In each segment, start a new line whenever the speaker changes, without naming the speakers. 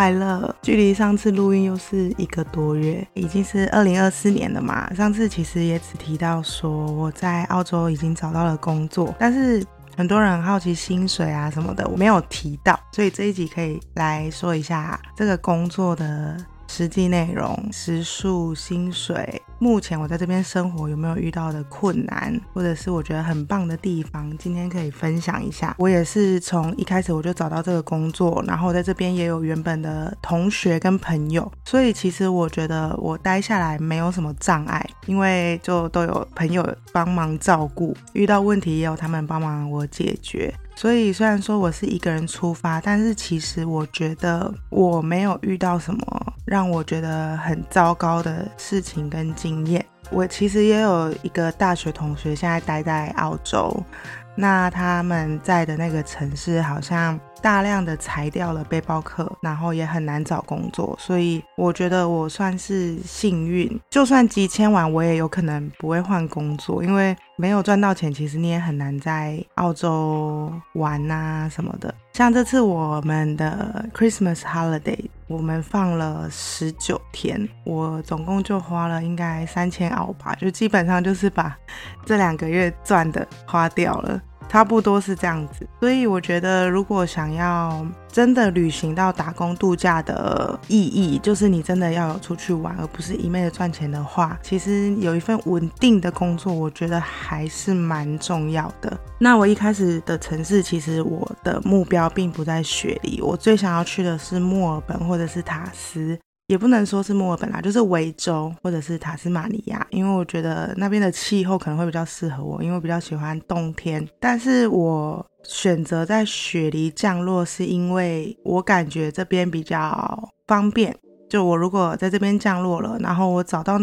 快乐！距离上次录音又是一个多月，已经是二零二四年了嘛。上次其实也只提到说我在澳洲已经找到了工作，但是很多人很好奇薪水啊什么的，我没有提到，所以这一集可以来说一下这个工作的。实际内容、时数、薪水，目前我在这边生活有没有遇到的困难，或者是我觉得很棒的地方，今天可以分享一下。我也是从一开始我就找到这个工作，然后在这边也有原本的同学跟朋友，所以其实我觉得我待下来没有什么障碍，因为就都有朋友帮忙照顾，遇到问题也有他们帮忙我解决。所以虽然说我是一个人出发，但是其实我觉得我没有遇到什么让我觉得很糟糕的事情跟经验。我其实也有一个大学同学，现在待在澳洲。那他们在的那个城市好像大量的裁掉了背包客，然后也很难找工作，所以我觉得我算是幸运。就算几千万，我也有可能不会换工作，因为没有赚到钱，其实你也很难在澳洲玩啊什么的。像这次我们的 Christmas holiday，我们放了十九天，我总共就花了应该三千澳吧，就基本上就是把这两个月赚的花掉了。差不多是这样子，所以我觉得，如果想要真的旅行到打工度假的意义，就是你真的要有出去玩，而不是一昧的赚钱的话，其实有一份稳定的工作，我觉得还是蛮重要的。那我一开始的城市，其实我的目标并不在雪梨，我最想要去的是墨尔本或者是塔斯。也不能说是墨尔本啦，就是维州或者是塔斯马尼亚，因为我觉得那边的气候可能会比较适合我，因为我比较喜欢冬天。但是我选择在雪梨降落，是因为我感觉这边比较方便。就我如果在这边降落了，然后我找到。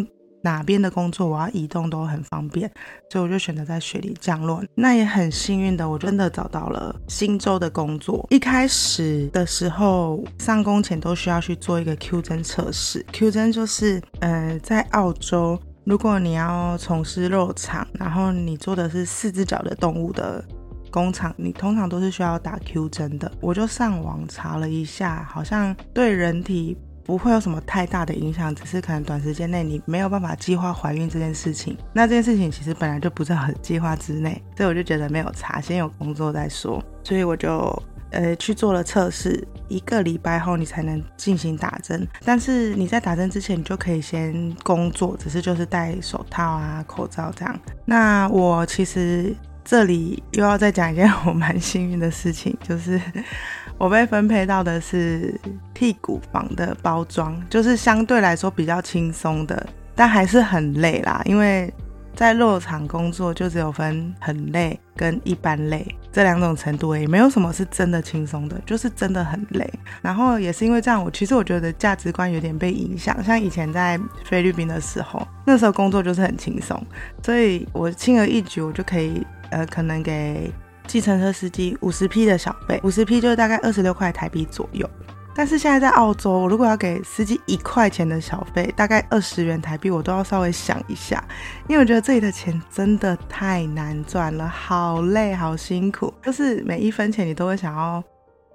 哪边的工作我要移动都很方便，所以我就选择在雪梨降落。那也很幸运的，我真的找到了新州的工作。一开始的时候，上工前都需要去做一个 Q 针测试。Q 针就是，呃，在澳洲，如果你要从事肉厂，然后你做的是四只脚的动物的工厂，你通常都是需要打 Q 针的。我就上网查了一下，好像对人体。不会有什么太大的影响，只是可能短时间内你没有办法计划怀孕这件事情。那这件事情其实本来就不是很计划之内，所以我就觉得没有查，先有工作再说。所以我就呃去做了测试，一个礼拜后你才能进行打针。但是你在打针之前，你就可以先工作，只是就是戴手套啊、口罩这样。那我其实这里又要再讲一件我蛮幸运的事情，就是。我被分配到的是替骨房的包装，就是相对来说比较轻松的，但还是很累啦。因为在肉厂工作，就只有分很累跟一般累这两种程度，也没有什么是真的轻松的，就是真的很累。然后也是因为这样，我其实我觉得价值观有点被影响。像以前在菲律宾的时候，那时候工作就是很轻松，所以我轻而易举，我就可以呃，可能给。计程车司机五十 P 的小费，五十 P 就是大概二十六块台币左右。但是现在在澳洲，如果要给司机一块钱的小费，大概二十元台币，我都要稍微想一下，因为我觉得这里的钱真的太难赚了，好累，好辛苦，就是每一分钱你都会想要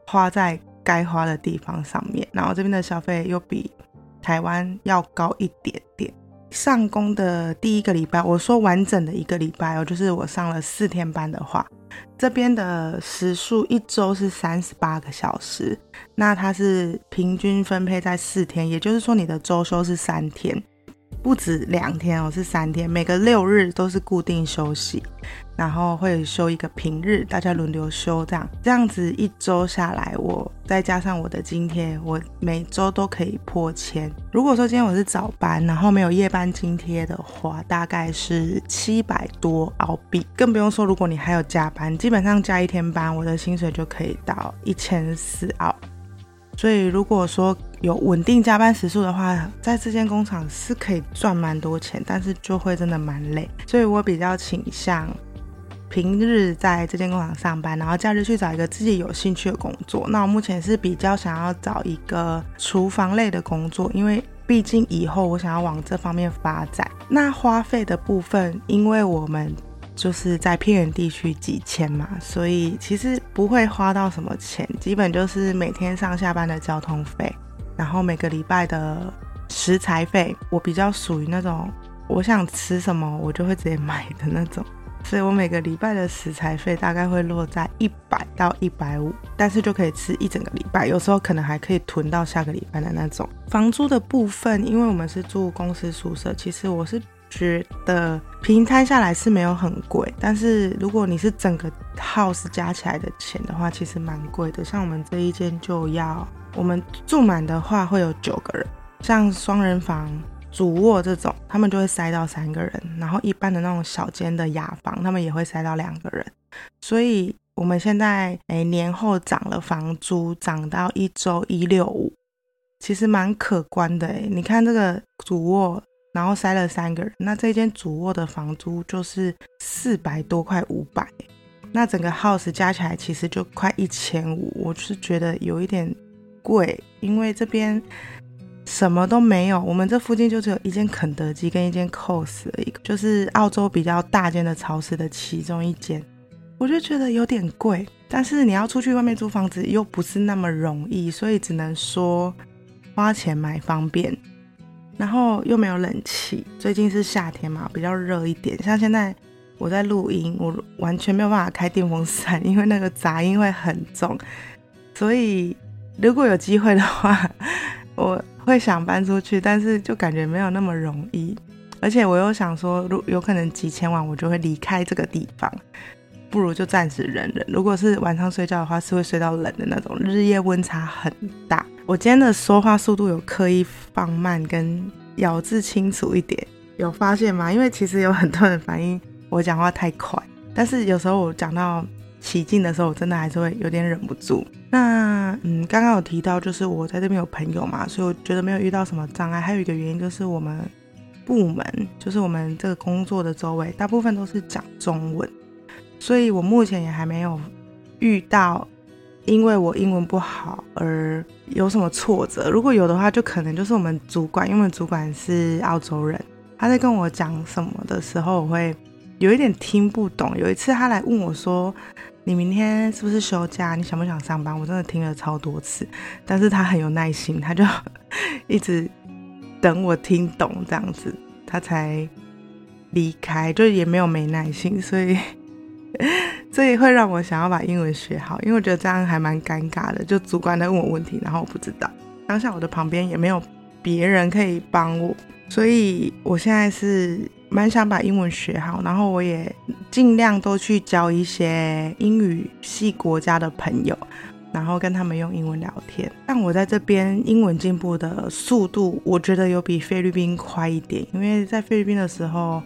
花在该花的地方上面。然后这边的消费又比台湾要高一点点。上工的第一个礼拜，我说完整的一个礼拜哦，就是我上了四天班的话。这边的时数一周是三十八个小时，那它是平均分配在四天，也就是说你的周休是三天。不止两天哦，是三天，每个六日都是固定休息，然后会休一个平日，大家轮流休，这样这样子一周下来，我再加上我的津贴，我每周都可以破千。如果说今天我是早班，然后没有夜班津贴的话，大概是七百多澳币，更不用说如果你还有加班，基本上加一天班，我的薪水就可以到一千四澳。所以如果说有稳定加班时数的话，在这间工厂是可以赚蛮多钱，但是就会真的蛮累。所以我比较倾向平日在这间工厂上班，然后假日去找一个自己有兴趣的工作。那我目前是比较想要找一个厨房类的工作，因为毕竟以后我想要往这方面发展。那花费的部分，因为我们就是在偏远地区几千嘛，所以其实不会花到什么钱，基本就是每天上下班的交通费，然后每个礼拜的食材费。我比较属于那种我想吃什么我就会直接买的那种。所以我每个礼拜的食材费大概会落在一百到一百五，但是就可以吃一整个礼拜，有时候可能还可以囤到下个礼拜的那种。房租的部分，因为我们是住公司宿舍，其实我是觉得平摊下来是没有很贵，但是如果你是整个 house 加起来的钱的话，其实蛮贵的。像我们这一间就要，我们住满的话会有九个人，像双人房。主卧这种，他们就会塞到三个人，然后一般的那种小间的雅房，他们也会塞到两个人。所以我们现在诶年后涨了房租，涨到一周一六五，其实蛮可观的诶。你看这个主卧，然后塞了三个人，那这间主卧的房租就是四百多块五百，那整个 house 加起来其实就快一千五，我是觉得有一点贵，因为这边。什么都没有，我们这附近就只有一间肯德基跟一间 COS 的一个，就是澳洲比较大间的超市的其中一间，我就觉得有点贵。但是你要出去外面租房子又不是那么容易，所以只能说花钱买方便。然后又没有冷气，最近是夏天嘛，比较热一点。像现在我在录音，我完全没有办法开电风扇，因为那个杂音会很重。所以如果有机会的话，我。会想搬出去，但是就感觉没有那么容易，而且我又想说，如有可能几千万我就会离开这个地方，不如就暂时忍忍。如果是晚上睡觉的话，是会睡到冷的那种，日夜温差很大。我今天的说话速度有刻意放慢，跟咬字清楚一点，有发现吗？因为其实有很多人反映我讲话太快，但是有时候我讲到。起劲的时候，我真的还是会有点忍不住。那嗯，刚刚有提到，就是我在这边有朋友嘛，所以我觉得没有遇到什么障碍。还有一个原因就是我们部门，就是我们这个工作的周围，大部分都是讲中文，所以我目前也还没有遇到因为我英文不好而有什么挫折。如果有的话，就可能就是我们主管，因为主管是澳洲人，他在跟我讲什么的时候，我会有一点听不懂。有一次他来问我说。你明天是不是休假？你想不想上班？我真的听了超多次，但是他很有耐心，他就一直等我听懂这样子，他才离开，就也没有没耐心，所以 所以会让我想要把英文学好，因为我觉得这样还蛮尴尬的，就主管在问我问题，然后我不知道，当下我的旁边也没有别人可以帮我，所以我现在是。蛮想把英文学好，然后我也尽量都去交一些英语系国家的朋友，然后跟他们用英文聊天。但我在这边英文进步的速度，我觉得有比菲律宾快一点，因为在菲律宾的时候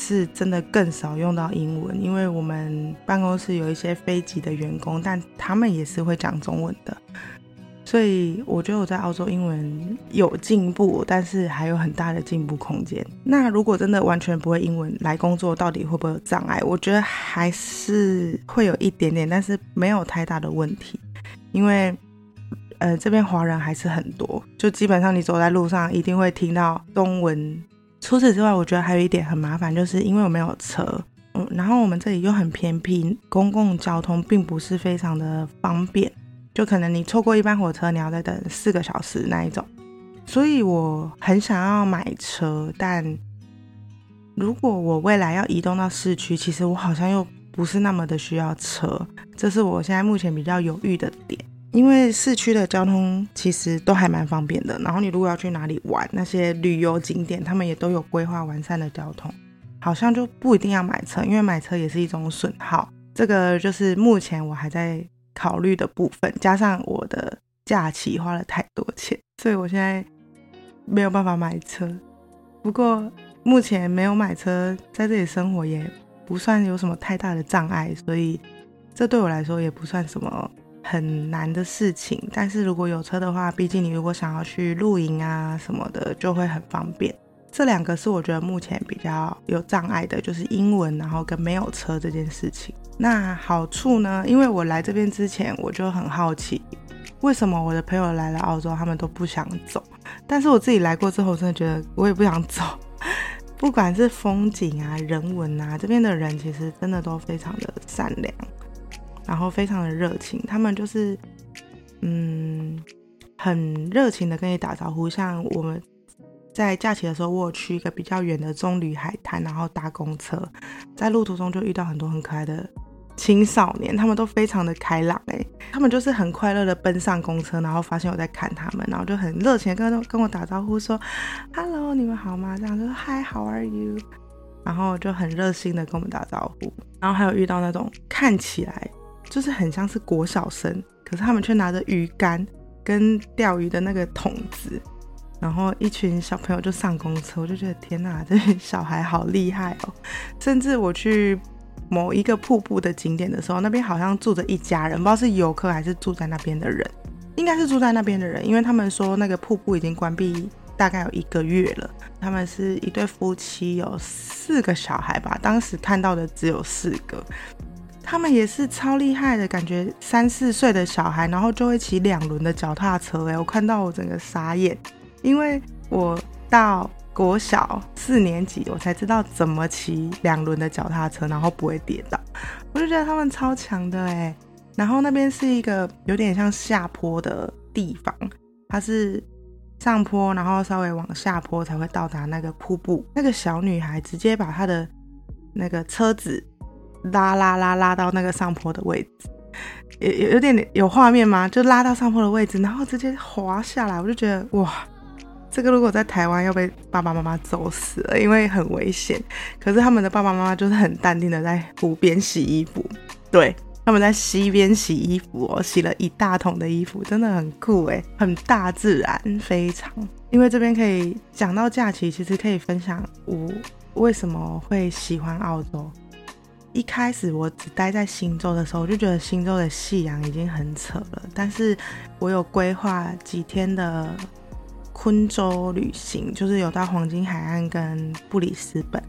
是真的更少用到英文，因为我们办公室有一些非籍的员工，但他们也是会讲中文的。所以我觉得我在澳洲英文有进步，但是还有很大的进步空间。那如果真的完全不会英文来工作，到底会不会有障碍？我觉得还是会有一点点，但是没有太大的问题。因为呃这边华人还是很多，就基本上你走在路上一定会听到中文。除此之外，我觉得还有一点很麻烦，就是因为我没有车，嗯，然后我们这里又很偏僻，公共交通并不是非常的方便。就可能你错过一班火车，你要再等四个小时那一种，所以我很想要买车，但如果我未来要移动到市区，其实我好像又不是那么的需要车，这是我现在目前比较犹豫的点。因为市区的交通其实都还蛮方便的，然后你如果要去哪里玩，那些旅游景点他们也都有规划完善的交通，好像就不一定要买车，因为买车也是一种损耗。这个就是目前我还在。考虑的部分，加上我的假期花了太多钱，所以我现在没有办法买车。不过目前没有买车，在这里生活也不算有什么太大的障碍，所以这对我来说也不算什么很难的事情。但是如果有车的话，毕竟你如果想要去露营啊什么的，就会很方便。这两个是我觉得目前比较有障碍的，就是英文，然后跟没有车这件事情。那好处呢？因为我来这边之前，我就很好奇，为什么我的朋友来了澳洲，他们都不想走，但是我自己来过之后，真的觉得我也不想走。不管是风景啊、人文啊，这边的人其实真的都非常的善良，然后非常的热情。他们就是嗯，很热情的跟你打招呼。像我们在假期的时候，我有去一个比较远的棕榈海滩，然后搭公车，在路途中就遇到很多很可爱的。青少年他们都非常的开朗哎，他们就是很快乐的奔上公车，然后发现我在看他们，然后就很热情跟跟我打招呼说，Hello，你们好吗？这样说 Hi，How are you？然后就很热心的跟我们打招呼，然后还有遇到那种看起来就是很像是国小生，可是他们却拿着鱼竿跟钓鱼的那个桶子，然后一群小朋友就上公车，我就觉得天哪，这小孩好厉害哦！甚至我去。某一个瀑布的景点的时候，那边好像住着一家人，不知道是游客还是住在那边的人，应该是住在那边的人，因为他们说那个瀑布已经关闭大概有一个月了。他们是一对夫妻，有四个小孩吧，当时看到的只有四个。他们也是超厉害的感觉，三四岁的小孩，然后就会骑两轮的脚踏车，哎，我看到我整个傻眼，因为我到。国小四年级，我才知道怎么骑两轮的脚踏车，然后不会跌倒。我就觉得他们超强的哎。然后那边是一个有点像下坡的地方，它是上坡，然后稍微往下坡才会到达那个瀑布。那个小女孩直接把她的那个车子拉拉拉拉到那个上坡的位置，有有有点有画面吗？就拉到上坡的位置，然后直接滑下来，我就觉得哇。这个如果在台湾要被爸爸妈妈揍死了，因为很危险。可是他们的爸爸妈妈就是很淡定的在湖边洗衣服，对，他们在溪边洗衣服哦，洗了一大桶的衣服，真的很酷诶，很大自然，非常。因为这边可以讲到假期，其实可以分享我为什么会喜欢澳洲。一开始我只待在新州的时候，我就觉得新州的夕阳已经很扯了，但是我有规划几天的。昆州旅行就是有到黄金海岸跟布里斯本。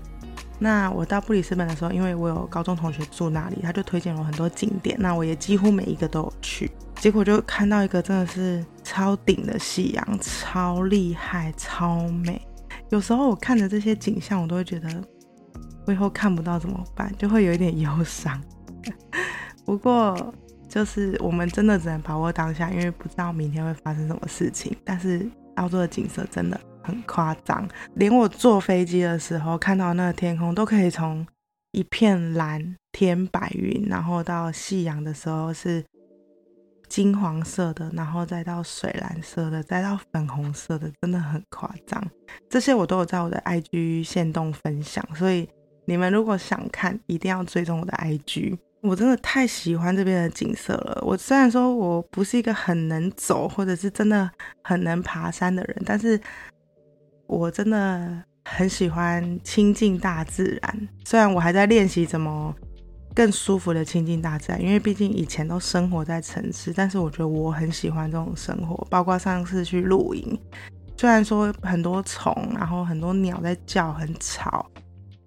那我到布里斯本的时候，因为我有高中同学住那里，他就推荐了很多景点。那我也几乎每一个都有去，结果就看到一个真的是超顶的夕阳，超厉害，超美。有时候我看着这些景象，我都会觉得我以后看不到怎么办，就会有一点 忧伤。不过就是我们真的只能把握当下，因为不知道明天会发生什么事情。但是。澳洲的景色真的很夸张，连我坐飞机的时候看到那个天空，都可以从一片蓝天白云，然后到夕阳的时候是金黄色的，然后再到水蓝色的，再到粉红色的，真的很夸张。这些我都有在我的 IG 线动分享，所以你们如果想看，一定要追踪我的 IG。我真的太喜欢这边的景色了。我虽然说我不是一个很能走，或者是真的很能爬山的人，但是我真的很喜欢亲近大自然。虽然我还在练习怎么更舒服的亲近大自然，因为毕竟以前都生活在城市，但是我觉得我很喜欢这种生活。包括上次去露营，虽然说很多虫，然后很多鸟在叫，很吵。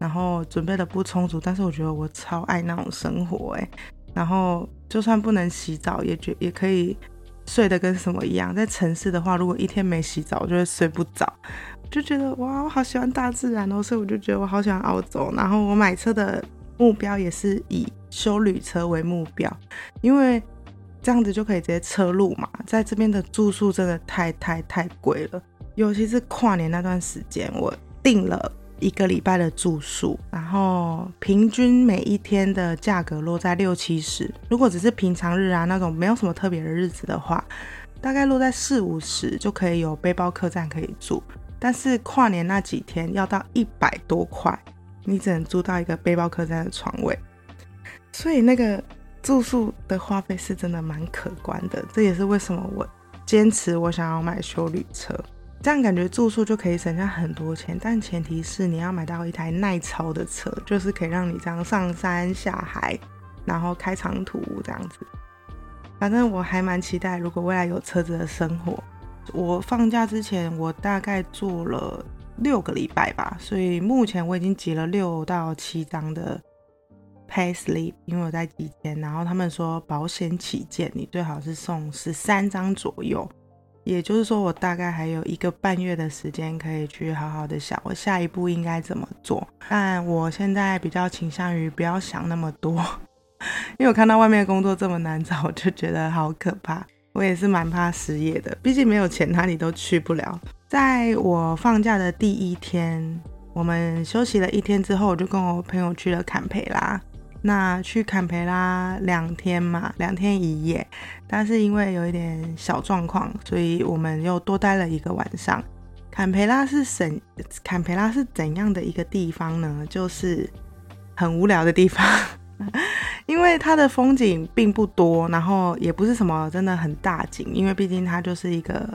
然后准备的不充足，但是我觉得我超爱那种生活哎。然后就算不能洗澡，也觉也可以睡得跟什么一样。在城市的话，如果一天没洗澡，我就会睡不着。就觉得哇，我好喜欢大自然哦，所以我就觉得我好喜欢澳洲。然后我买车的目标也是以修旅车为目标，因为这样子就可以直接车路嘛。在这边的住宿真的太太太贵了，尤其是跨年那段时间，我订了。一个礼拜的住宿，然后平均每一天的价格落在六七十。如果只是平常日啊那种没有什么特别的日子的话，大概落在四五十就可以有背包客栈可以住。但是跨年那几天要到一百多块，你只能租到一个背包客栈的床位。所以那个住宿的花费是真的蛮可观的。这也是为什么我坚持我想要买修旅车。这样感觉住宿就可以省下很多钱，但前提是你要买到一台耐操的车，就是可以让你这样上山下海，然后开长途这样子。反正我还蛮期待，如果未来有车子的生活。我放假之前，我大概做了六个礼拜吧，所以目前我已经集了六到七张的 pay slip，因为我在集签，然后他们说保险起见，你最好是送十三张左右。也就是说，我大概还有一个半月的时间可以去好好的想我下一步应该怎么做。但我现在比较倾向于不要想那么多，因为我看到外面的工作这么难找，我就觉得好可怕。我也是蛮怕失业的，毕竟没有钱哪里都去不了。在我放假的第一天，我们休息了一天之后，我就跟我朋友去了坎培拉。那去坎培拉两天嘛，两天一夜，但是因为有一点小状况，所以我们又多待了一个晚上。坎培拉是怎坎培拉是怎样的一个地方呢？就是很无聊的地方，因为它的风景并不多，然后也不是什么真的很大景，因为毕竟它就是一个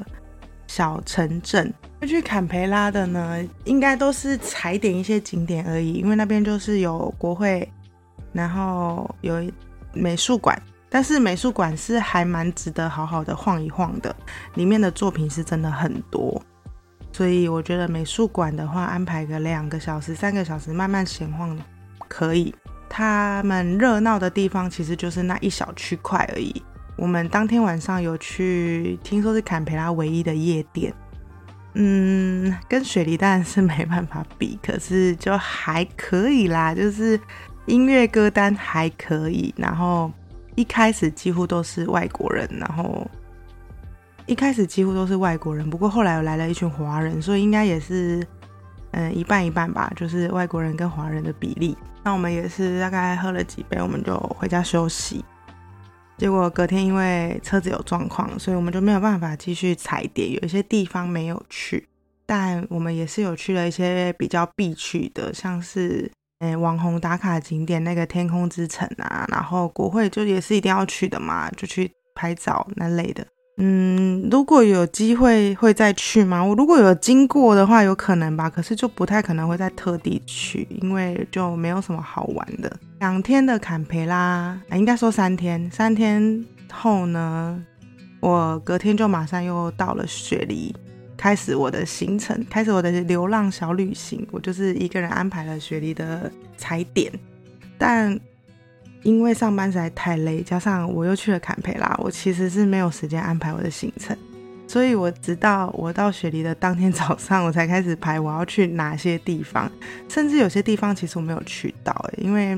小城镇。去坎培拉的呢，应该都是踩点一些景点而已，因为那边就是有国会。然后有美术馆，但是美术馆是还蛮值得好好的晃一晃的，里面的作品是真的很多，所以我觉得美术馆的话安排个两个小时、三个小时慢慢闲晃可以。他们热闹的地方其实就是那一小区块而已。我们当天晚上有去，听说是坎培拉唯一的夜店，嗯，跟雪梨当然是没办法比，可是就还可以啦，就是。音乐歌单还可以，然后一开始几乎都是外国人，然后一开始几乎都是外国人，不过后来又来了一群华人，所以应该也是嗯一半一半吧，就是外国人跟华人的比例。那我们也是大概喝了几杯，我们就回家休息。结果隔天因为车子有状况，所以我们就没有办法继续踩点，有一些地方没有去，但我们也是有去了一些比较必去的，像是。诶，网红打卡景点那个天空之城啊，然后国会就也是一定要去的嘛，就去拍照那类的。嗯，如果有机会会再去吗？我如果有经过的话，有可能吧，可是就不太可能会再特地去，因为就没有什么好玩的。两天的坎培拉，啊，应该说三天，三天后呢，我隔天就马上又到了雪梨。开始我的行程，开始我的流浪小旅行。我就是一个人安排了雪梨的踩点，但因为上班实在太累，加上我又去了坎培拉，我其实是没有时间安排我的行程。所以我直到我到雪梨的当天早上，我才开始排我要去哪些地方，甚至有些地方其实我没有去到，因为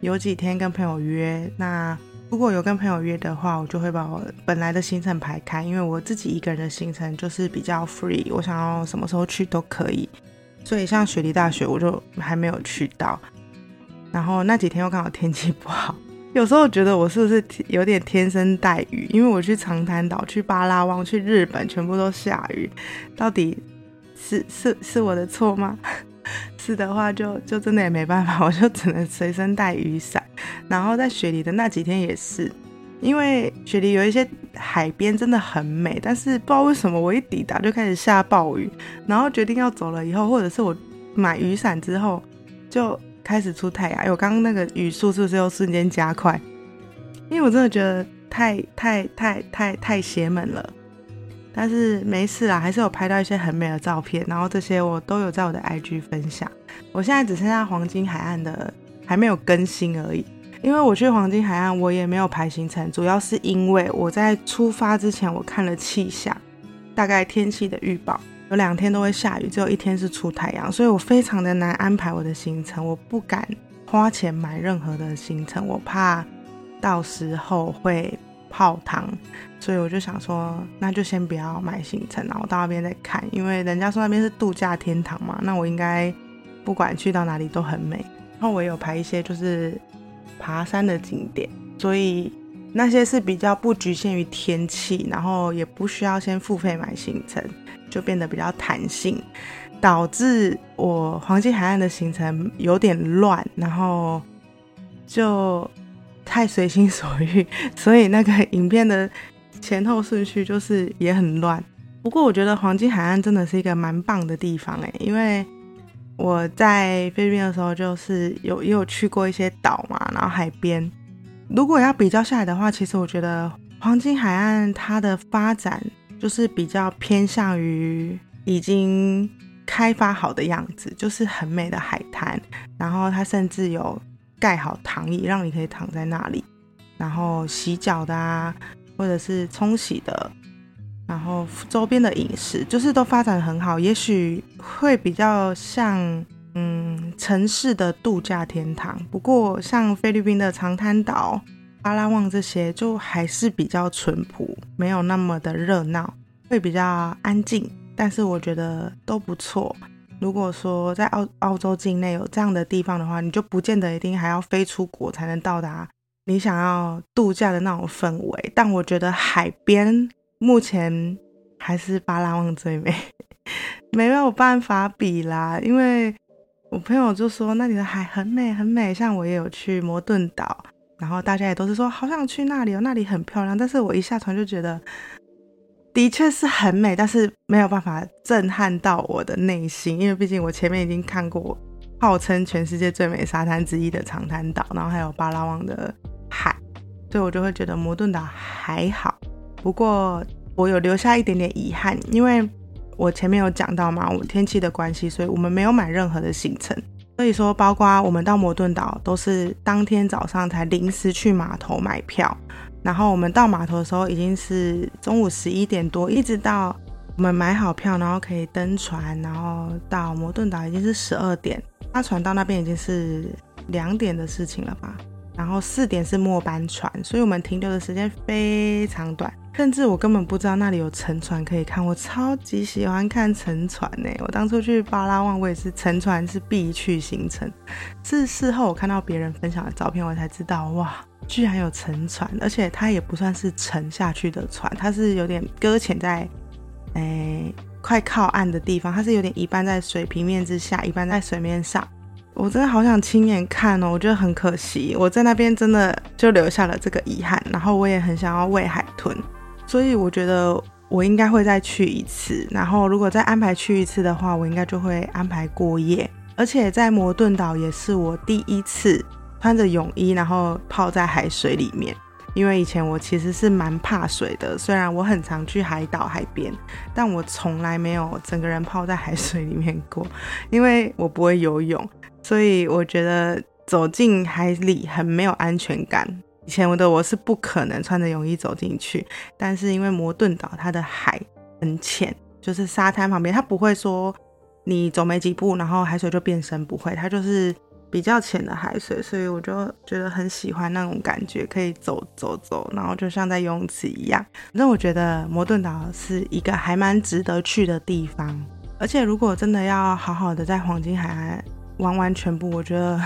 有几天跟朋友约那。如果有跟朋友约的话，我就会把我本来的行程排开，因为我自己一个人的行程就是比较 free，我想要什么时候去都可以。所以像雪梨大学，我就还没有去到。然后那几天又刚好天气不好，有时候觉得我是不是有点天生带雨？因为我去长滩岛、去巴拉望、去日本，全部都下雨，到底是 是是我的错吗？是的话，就就真的也没办法，我就只能随身带雨伞。然后在雪梨的那几天也是，因为雪梨有一些海边真的很美，但是不知道为什么我一抵达就开始下暴雨。然后决定要走了以后，或者是我买雨伞之后，就开始出太阳。哎，我刚刚那个语速是不是又瞬间加快？因为我真的觉得太太太太太邪门了。但是没事啦，还是有拍到一些很美的照片，然后这些我都有在我的 IG 分享。我现在只剩下黄金海岸的还没有更新而已，因为我去黄金海岸我也没有排行程，主要是因为我在出发之前我看了气象，大概天气的预报有两天都会下雨，只有一天是出太阳，所以我非常的难安排我的行程，我不敢花钱买任何的行程，我怕到时候会。泡汤，所以我就想说，那就先不要买行程，然后到那边再看，因为人家说那边是度假天堂嘛，那我应该不管去到哪里都很美。然后我也有排一些就是爬山的景点，所以那些是比较不局限于天气，然后也不需要先付费买行程，就变得比较弹性，导致我黄金海岸的行程有点乱，然后就。太随心所欲，所以那个影片的前后顺序就是也很乱。不过我觉得黄金海岸真的是一个蛮棒的地方诶，因为我在菲律宾的时候就是有也有去过一些岛嘛，然后海边。如果要比较下来的话，其实我觉得黄金海岸它的发展就是比较偏向于已经开发好的样子，就是很美的海滩，然后它甚至有。盖好躺椅，让你可以躺在那里，然后洗脚的啊，或者是冲洗的，然后周边的饮食就是都发展很好，也许会比较像嗯城市的度假天堂。不过像菲律宾的长滩岛、巴拉望这些，就还是比较淳朴，没有那么的热闹，会比较安静。但是我觉得都不错。如果说在澳澳洲境内有这样的地方的话，你就不见得一定还要飞出国才能到达你想要度假的那种氛围。但我觉得海边。目前还是巴拉望最美，没有办法比啦。因为我朋友就说那里的海很美很美，像我也有去摩顿岛，然后大家也都是说好想去那里哦，那里很漂亮。但是我一下船就觉得，的确是很美，但是没有办法震撼到我的内心，因为毕竟我前面已经看过号称全世界最美沙滩之一的长滩岛，然后还有巴拉望的海，所以我就会觉得摩顿岛还好。不过我有留下一点点遗憾，因为我前面有讲到嘛，我们天气的关系，所以我们没有买任何的行程。所以说，包括我们到摩顿岛都是当天早上才临时去码头买票，然后我们到码头的时候已经是中午十一点多，一直到我们买好票，然后可以登船，然后到摩顿岛已经是十二点，搭船到那边已经是两点的事情了吧。然后四点是末班船，所以我们停留的时间非常短，甚至我根本不知道那里有沉船可以看。我超级喜欢看沉船呢，我当初去巴拉望，我也是沉船是必去行程。是事后我看到别人分享的照片，我才知道哇，居然有沉船，而且它也不算是沉下去的船，它是有点搁浅在，诶，快靠岸的地方，它是有点一半在水平面之下，一半在水面上。我真的好想亲眼看哦，我觉得很可惜，我在那边真的就留下了这个遗憾。然后我也很想要喂海豚，所以我觉得我应该会再去一次。然后如果再安排去一次的话，我应该就会安排过夜。而且在摩顿岛也是我第一次穿着泳衣，然后泡在海水里面。因为以前我其实是蛮怕水的，虽然我很常去海岛海边，但我从来没有整个人泡在海水里面过，因为我不会游泳。所以我觉得走进海里很没有安全感。以前我的我是不可能穿着泳衣走进去，但是因为摩顿岛它的海很浅，就是沙滩旁边，它不会说你走没几步，然后海水就变深，不会，它就是比较浅的海水，所以我就觉得很喜欢那种感觉，可以走走走，然后就像在泳池一样。反正我觉得摩顿岛是一个还蛮值得去的地方，而且如果真的要好好的在黄金海岸。完完全部，我觉得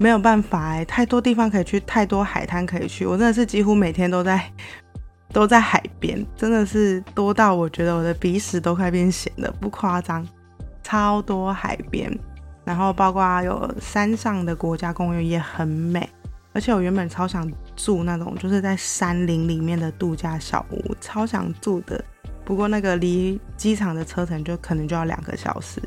没有办法哎，太多地方可以去，太多海滩可以去。我真的是几乎每天都在 都在海边，真的是多到我觉得我的鼻屎都快变咸了，不夸张，超多海边。然后包括有山上的国家公园也很美，而且我原本超想住那种就是在山林里面的度假小屋，超想住的。不过那个离机场的车程就可能就要两个小时。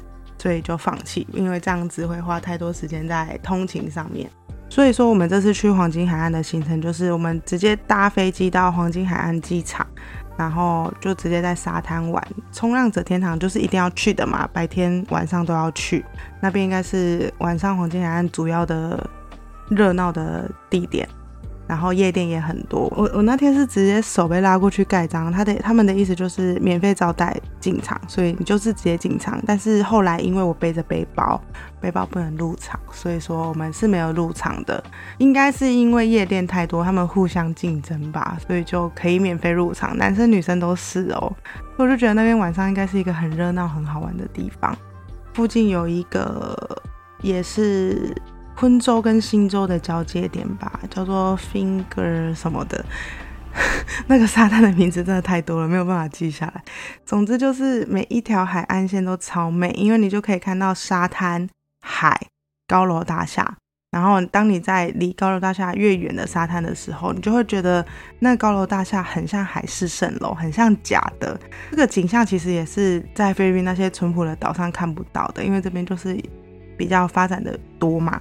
所以就放弃，因为这样子会花太多时间在通勤上面。所以说，我们这次去黄金海岸的行程就是我们直接搭飞机到黄金海岸机场，然后就直接在沙滩玩。冲浪者天堂就是一定要去的嘛，白天晚上都要去。那边应该是晚上黄金海岸主要的热闹的地点。然后夜店也很多，我我那天是直接手被拉过去盖章，他的他们的意思就是免费招待进场，所以你就是直接进场。但是后来因为我背着背包，背包不能入场，所以说我们是没有入场的。应该是因为夜店太多，他们互相竞争吧，所以就可以免费入场，男生女生都是哦。我就觉得那边晚上应该是一个很热闹、很好玩的地方。附近有一个也是。昆州跟新州的交界点吧，叫做 Finger 什么的，那个沙滩的名字真的太多了，没有办法记下来。总之就是每一条海岸线都超美，因为你就可以看到沙滩、海、高楼大厦。然后当你在离高楼大厦越远的沙滩的时候，你就会觉得那高楼大厦很像海市蜃楼，很像假的。这个景象其实也是在菲律宾那些淳朴的岛上看不到的，因为这边就是比较发展的多嘛。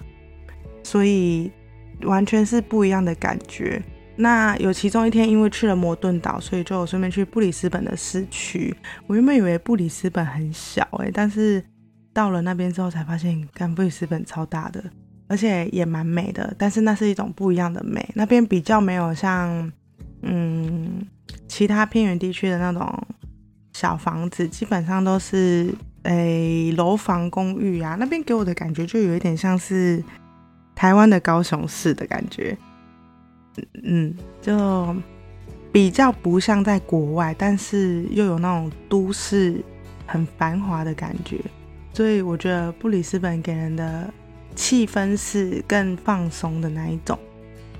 所以完全是不一样的感觉。那有其中一天，因为去了摩顿岛，所以就顺便去布里斯本的市区。我原本以为布里斯本很小诶，但是到了那边之后才发现，干布里斯本超大的，而且也蛮美的。但是那是一种不一样的美，那边比较没有像嗯其他偏远地区的那种小房子，基本上都是诶楼房公寓啊。那边给我的感觉就有一点像是台湾的高雄市的感觉，嗯，就比较不像在国外，但是又有那种都市很繁华的感觉。所以我觉得布里斯本给人的气氛是更放松的那一种。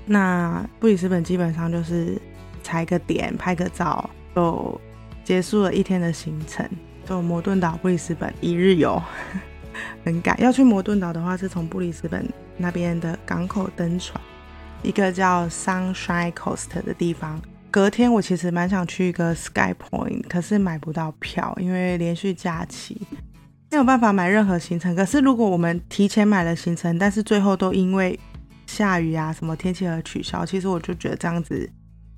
那布里斯本基本上就是踩个点、拍个照，就结束了一天的行程。就摩顿岛、布里斯本一日游，很赶。要去摩顿岛的话，是从布里斯本那边的港口登船，一个叫 Sunshine Coast 的地方。隔天我其实蛮想去一个 Sky Point，可是买不到票，因为连续假期。没有办法买任何行程，可是如果我们提前买了行程，但是最后都因为下雨啊什么天气而取消，其实我就觉得这样子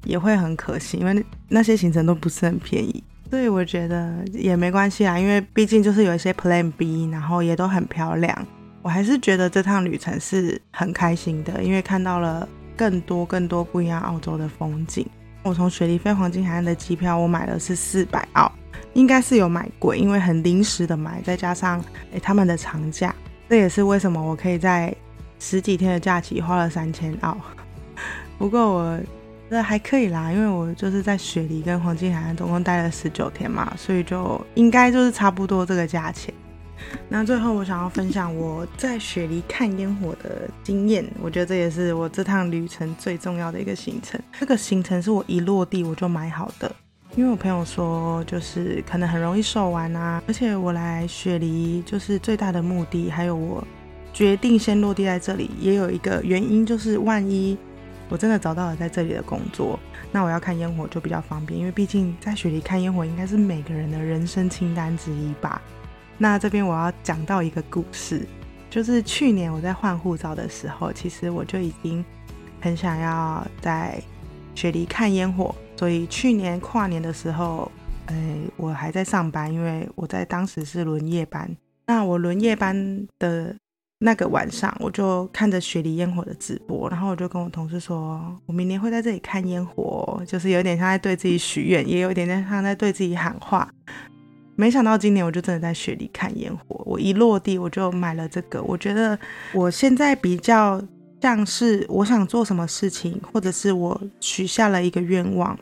也会很可惜，因为那些行程都不是很便宜，所以我觉得也没关系啊，因为毕竟就是有一些 Plan B，然后也都很漂亮，我还是觉得这趟旅程是很开心的，因为看到了更多更多不一样澳洲的风景。我从雪梨飞黄金海岸的机票，我买的是四百澳。应该是有买贵，因为很临时的买，再加上诶他们的长假，这也是为什么我可以在十几天的假期花了三千澳。不过我这还可以啦，因为我就是在雪梨跟黄金海岸总共待了十九天嘛，所以就应该就是差不多这个价钱。那最后我想要分享我在雪梨看烟火的经验，我觉得这也是我这趟旅程最重要的一个行程。这个行程是我一落地我就买好的。因为我朋友说，就是可能很容易售完啊，而且我来雪梨就是最大的目的，还有我决定先落地在这里，也有一个原因，就是万一我真的找到了在这里的工作，那我要看烟火就比较方便，因为毕竟在雪梨看烟火应该是每个人的人生清单之一吧。那这边我要讲到一个故事，就是去年我在换护照的时候，其实我就已经很想要在雪梨看烟火。所以去年跨年的时候，哎，我还在上班，因为我在当时是轮夜班。那我轮夜班的那个晚上，我就看着雪梨烟火的直播，然后我就跟我同事说，我明年会在这里看烟火，就是有点像在对自己许愿，也有一点点像在对自己喊话。没想到今年我就真的在雪梨看烟火，我一落地我就买了这个。我觉得我现在比较。像是我想做什么事情，或者是我许下了一个愿望，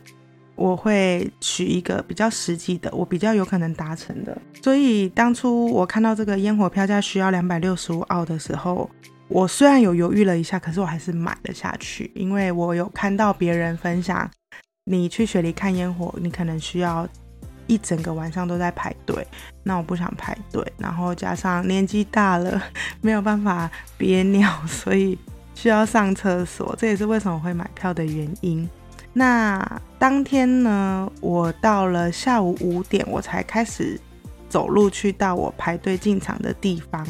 我会取一个比较实际的，我比较有可能达成的。所以当初我看到这个烟火票价需要两百六十五澳的时候，我虽然有犹豫了一下，可是我还是买了下去，因为我有看到别人分享，你去雪梨看烟火，你可能需要一整个晚上都在排队，那我不想排队，然后加上年纪大了，没有办法憋尿，所以。需要上厕所，这也是为什么会买票的原因。那当天呢，我到了下午五点，我才开始走路去到我排队进场的地方。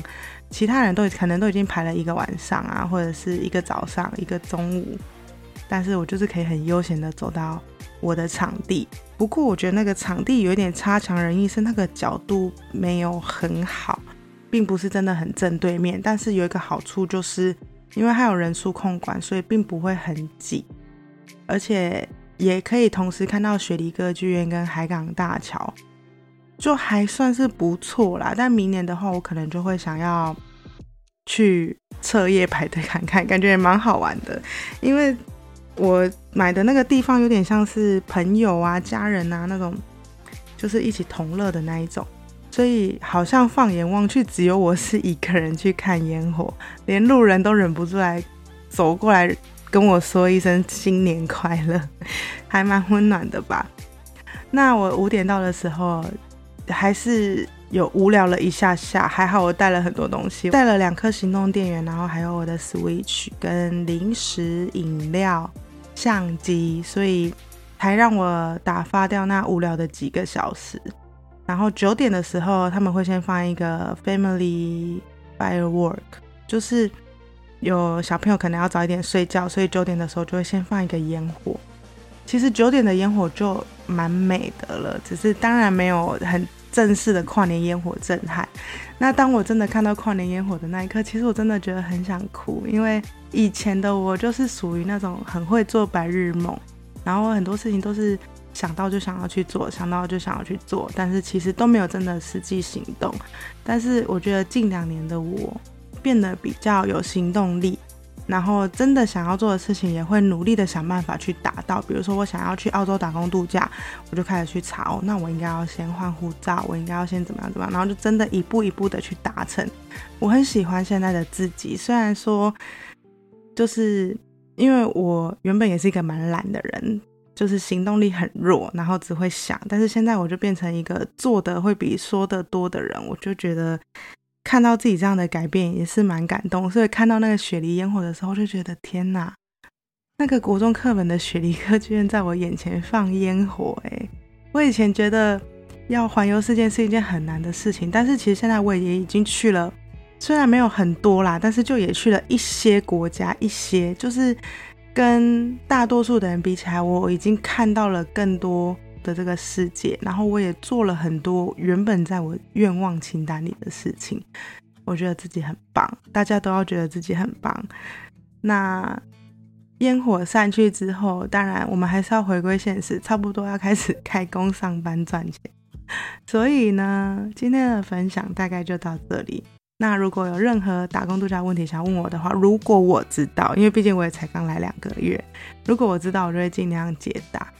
其他人都可能都已经排了一个晚上啊，或者是一个早上、一个中午，但是我就是可以很悠闲的走到我的场地。不过我觉得那个场地有一点差强人意，是那个角度没有很好，并不是真的很正对面。但是有一个好处就是。因为它有人数控管，所以并不会很挤，而且也可以同时看到雪梨歌剧院跟海港大桥，就还算是不错啦。但明年的话，我可能就会想要去彻夜排队看看，感觉也蛮好玩的。因为我买的那个地方有点像是朋友啊、家人啊那种，就是一起同乐的那一种。所以好像放眼望去，只有我是一个人去看烟火，连路人都忍不住来走过来跟我说一声新年快乐，还蛮温暖的吧。那我五点到的时候，还是有无聊了一下下，还好我带了很多东西，带了两颗行动电源，然后还有我的 Switch 跟零食、饮料、相机，所以才让我打发掉那无聊的几个小时。然后九点的时候，他们会先放一个 family firework，就是有小朋友可能要早一点睡觉，所以九点的时候就会先放一个烟火。其实九点的烟火就蛮美的了，只是当然没有很正式的跨年烟火震撼。那当我真的看到跨年烟火的那一刻，其实我真的觉得很想哭，因为以前的我就是属于那种很会做白日梦，然后很多事情都是。想到就想要去做，想到就想要去做，但是其实都没有真的实际行动。但是我觉得近两年的我变得比较有行动力。然后真的想要做的事情，也会努力的想办法去达到。比如说，我想要去澳洲打工度假，我就开始去查，那我应该要先换护照，我应该要先怎么样怎么样，然后就真的一步一步的去达成。我很喜欢现在的自己，虽然说，就是因为我原本也是一个蛮懒的人，就是行动力很弱，然后只会想，但是现在我就变成一个做的会比说的多的人，我就觉得。看到自己这样的改变也是蛮感动，所以看到那个雪梨烟火的时候就觉得天哪，那个国中课本的雪梨哥居然在我眼前放烟火诶，我以前觉得要环游世界是一件很难的事情，但是其实现在我也已经去了，虽然没有很多啦，但是就也去了一些国家，一些就是跟大多数的人比起来，我已经看到了更多。的这个世界，然后我也做了很多原本在我愿望清单里的事情，我觉得自己很棒，大家都要觉得自己很棒。那烟火散去之后，当然我们还是要回归现实，差不多要开始开工上班赚钱。所以呢，今天的分享大概就到这里。那如果有任何打工度假问题想问我的话，如果我知道，因为毕竟我也才刚来两个月，如果我知道，我就会尽量解答。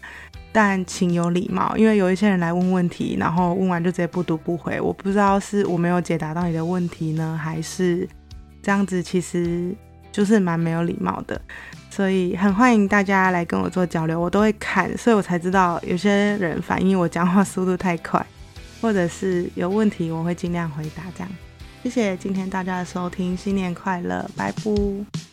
但请有礼貌，因为有一些人来问问题，然后问完就直接不读不回。我不知道是我没有解答到你的问题呢，还是这样子，其实就是蛮没有礼貌的。所以很欢迎大家来跟我做交流，我都会看，所以我才知道有些人反映我讲话速度太快，或者是有问题，我会尽量回答。这样，谢谢今天大家的收听，新年快乐，拜拜。